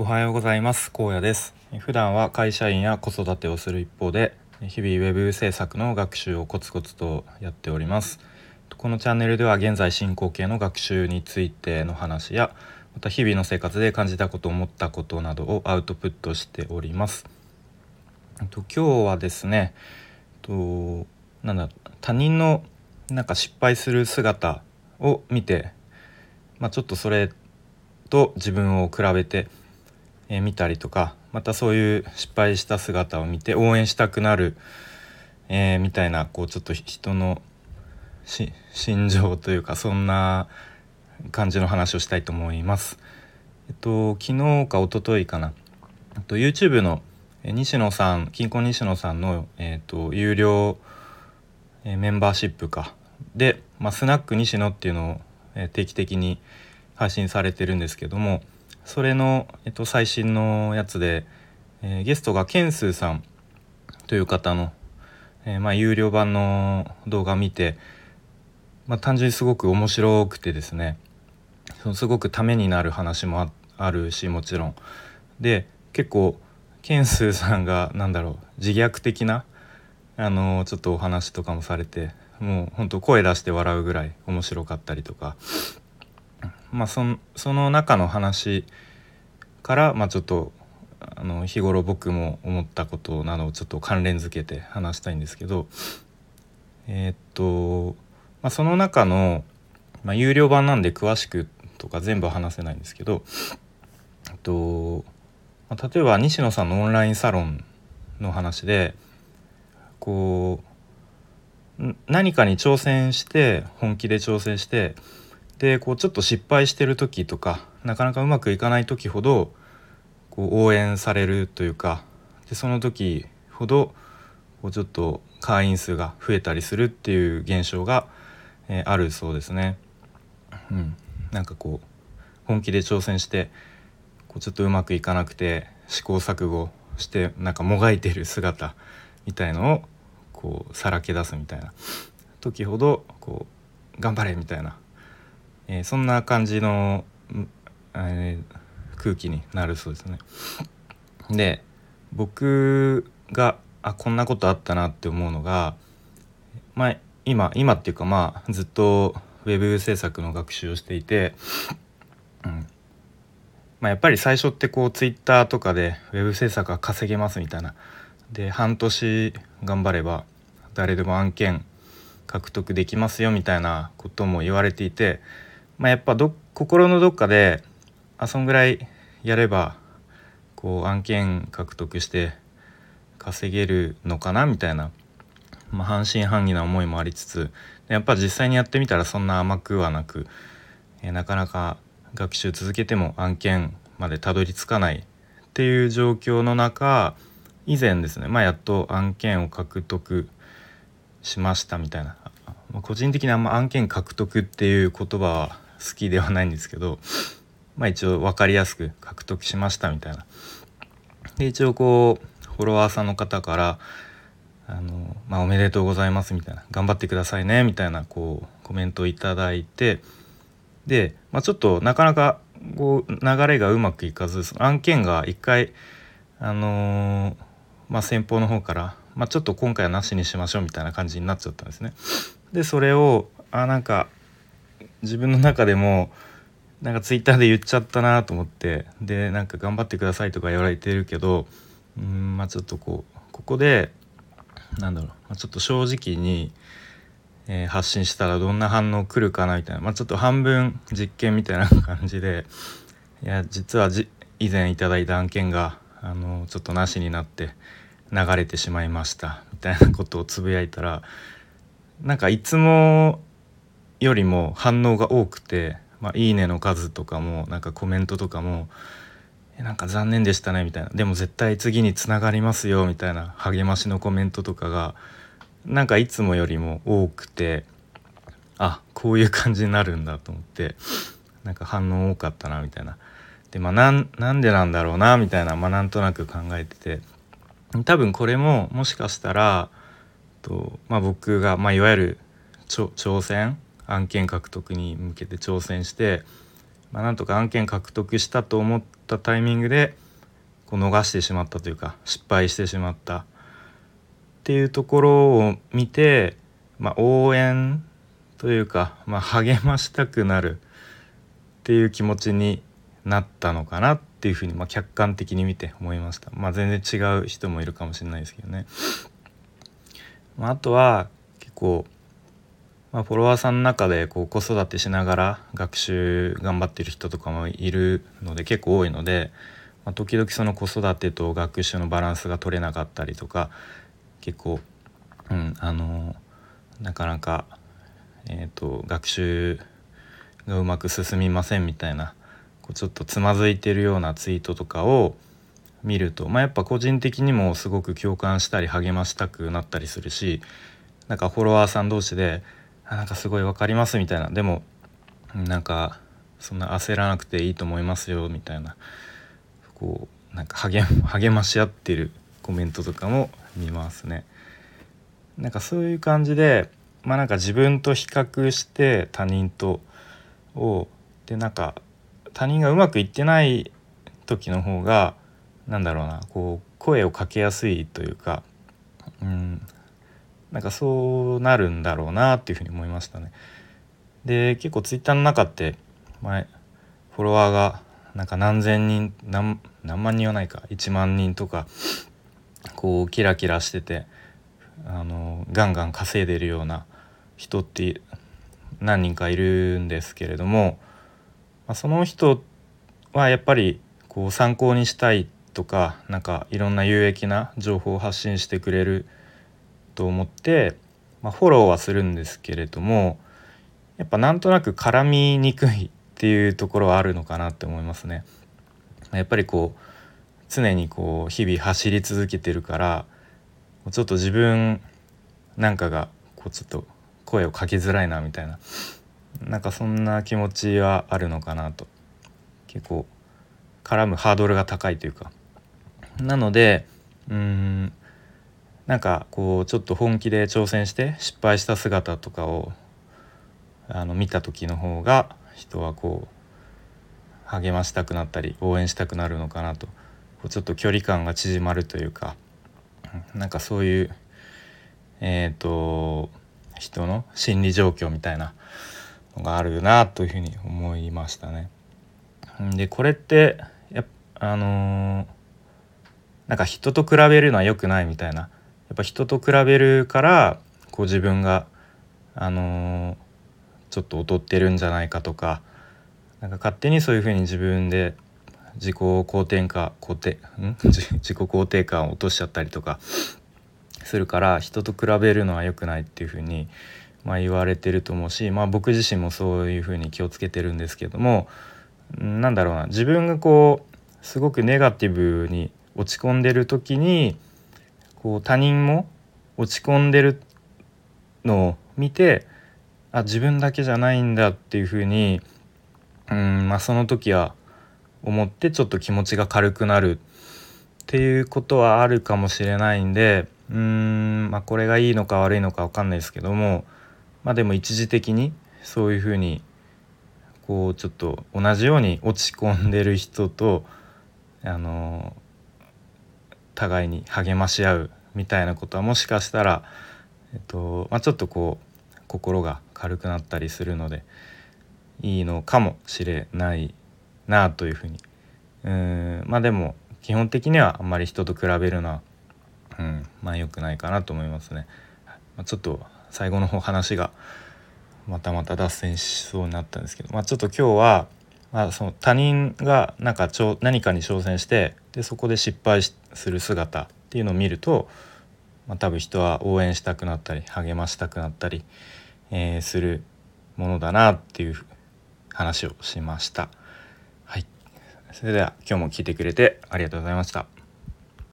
おはようございます。高野です。普段は会社員や子育てをする一方で日々ウェブ制作の学習をコツコツとやっております。このチャンネルでは現在進行形の学習についての話やまた日々の生活で感じたこと思ったことなどをアウトプットしております。と今日はですねとなんだ他人のなんか失敗する姿を見て、まあ、ちょっとそれと自分を比べてえー、見たりとかまたそういう失敗した姿を見て応援したくなる、えー、みたいなこうちょっと人の心情というかそんな感じの話をしたいと思います。えっと昨日か一昨日かな、えっと、YouTube の西野さん金婚西野さんの、えっと、有料、えメンバーシップかで、まあ、スナック西野っていうのを、え定期的に配信されてるんですけどもそれの、えっと、最新のやつで、えー、ゲストがケンスーさんという方の、えー、まあ、有料版の動画を見て、まあ、単純にすごく面白くてですねそのすごくためになる話もあるしもちろん。で結構ケンスーさんが何だろう自虐的なあのちょっとお話とかもされてもうほんと声出して笑うぐらい面白かったりとかまあ、そその中の話から、まあ、ちょっとあの日頃僕も思ったことなどをちょっと関連づけて話したいんですけどえー、っと、まあ、その中の、まあ、有料版なんで詳しくとか全部話せないんですけど、えっとまあ、例えば西野さんのオンラインサロンの話でこう何かに挑戦して本気で挑戦してでこうちょっと失敗してる時とかなかなかうまくいかない時ほどこう応援されるというかでその時ほどこうちょっと会員数が増えたりするっていう現象が、えー、あるそうですね。うん、なんかこう本気で挑戦してこうちょっとうまくいかなくて試行錯誤してなんかもがいてる姿みたいのをこうさらけ出すみたいな時ほどこう頑張れみたいなえー、そんな感じの、えー、空気になるそうですね。で僕があこんなことあったなって思うのが、まあ、今今っていうかまあずっとウェブ制作の学習をしていて、うんまあ、やっぱり最初ってこうツイッターとかでウェブ制作が稼げますみたいなで半年頑張れば誰でも案件獲得できますよみたいなことも言われていてまあ、やっぱど心のどっかであそんぐらいやればこう案件獲得して稼げるのかなみたいな、まあ、半信半疑な思いもありつつやっぱ実際にやってみたらそんな甘くはなく、えなかなか学習続けても案件までたどり着かないっていう状況の中以前ですね、まあ、やっと案件を獲得しましたみたいな。ま個人的にあんま案件獲得っていう言葉は好きではないんですけどまあ一応分かりやすく獲得しましたみたいな。で一応こうフォロワーさんの方から「あのまあ、おめでとうございます」みたいな「頑張ってくださいね」みたいなこうコメントを頂いてで、まあ、ちょっとなかなかこう流れがうまくいかずその案件が一回あのー、まあ、先方の方から、まあ、ちょっと今回はなしにしましょうみたいな感じになっちゃったんですね。でそれをあなんか自分の中でもなんかツイッターで言っちゃったなと思ってでなんか頑張ってくださいとか言われてるけどうんまあちょっとこうここでなんだろう、まあ、ちょっと正直に、えー、発信したらどんな反応来るかなみたいな、まあ、ちょっと半分実験みたいな感じでいや実はじ以前いただいた案件があのちょっとなしになって流れてしまいましたみたいなことをつぶやいたらなんかいつもよりも反応が多くて「まあ、いいね」の数とかもなんかコメントとかも「なんか残念でしたね」みたいな「でも絶対次につながりますよ」みたいな励ましのコメントとかがなんかいつもよりも多くてあこういう感じになるんだと思ってなんか反応多かったなみたいな。でまあなんなんでなんだろうなみたいな、まあ、なんとなく考えてて多分これももしかしたらと、まあ、僕が、まあ、いわゆる挑戦案件獲得に向けて挑戦してまあ、なんとか案件獲得したと思ったタイミングでこう逃してしまったというか失敗してしまったっていうところを見て、まあ、応援というか、まあ、励ましたくなるっていう気持ちになったのかなっていうふうに、まあ、客観的に見て思いました。まあ、全然違う人もいるかもしれないですけどね。まあ、あとは結構、まあ、フォロワーさんの中でこう子育てしながら学習頑張ってる人とかもいるので結構多いので、まあ、時々その子育てと学習のバランスが取れなかったりとか結構、うん、あのなかなか、えーと、学習がうまく進みませんみたいなこうちょっとつまずいてるようなツイートとかを見ると、まあ、やっぱ個人的にもすごく共感したり励ましたくなったりするしなんかフォロワーさん同士で「あなんかすごい分かります」みたいなでもなんかそんな焦らなくていいと思いますよみたいなこうなんか励励まし合ってるコメントとかも見ますね。なんかそういう感じでまあなんか自分と比較して他人とをでなんか他人がうまくいってない時の方がなんだろうなこう声をかけやすいというかうんなんかそうなるんだろうなっていうふうに思いましたね。で結構ツイッターの中って前フォロワーがなんか何千人何万人はないか1万人とかこうキラキラしててあのガンガン稼いでるような人って何人かいるんですけれども、まあ、その人はやっぱりこう参考にしたいとかなんかいろんな有益な情報を発信してくれると思って、まあ、フォローはするんですけれどもやっぱなんとなく絡みにくいっていうところはあるのかなって思いますね。やっぱりこう常にこう日々走り続けてるからちょっと自分なんかがこうちょっと声をかけづらいなみたいななんかそんな気持ちはあるのかなと。結構絡むハードルが高いというか。なのでうんなんかこうちょっと本気で挑戦して失敗した姿とかをあの見た時の方が人はこう励ましたくなったり応援したくなるのかなとこうちょっと距離感が縮まるというかなんかそういうえっ、ー、と人の心理状況みたいなのがあるなというふうに思いましたね。でこれってやあのー、なんか人と比べるのは良くないみたいなやっぱ人と比べるからこう自分があのー、ちょっと劣ってるんじゃないかとかなんか勝手にそういうふうに自分で自己肯定感 自己肯定感を落としちゃったりとかするから人と比べるのは良くないっていうふうに、まあ、言われてると思うし、まあ、僕自身もそういうふうに気をつけてるんですけどもなんだろうな自分がこうすごくネガティブに落ち込んでる時にこう他人も落ち込んでるのを見てあ自分だけじゃないんだっていうふうにうんまあその時は思ってちょっと気持ちが軽くなるっていうことはあるかもしれないんでうーんまあこれがいいのか悪いのか分かんないですけどもまあでも一時的にそういうふうにこうちょっと同じように落ち込んでる人とあの互いに励まし合うみたいなことはもしかしたら、えっとまあ、ちょっとこう心が軽くなったりするのでいいのかもしれないなというふうにうんまあでも基本的にはあんまり人と比べるのは、うん、まあ良くないかなと思いますね。まあ、ちょっと最後の方話がまたまた脱線しそうになったんですけど、まあ、ちょっと今日は、まあ、その他人がなんかちょ何かに挑戦してでそこで失敗する姿っていうのを見ると、まあ、多分人は応援したくなったり励ましたくなったり、えー、するものだなっていう話をしました。はい、それでは今日も聞いてくれてありがとうございました。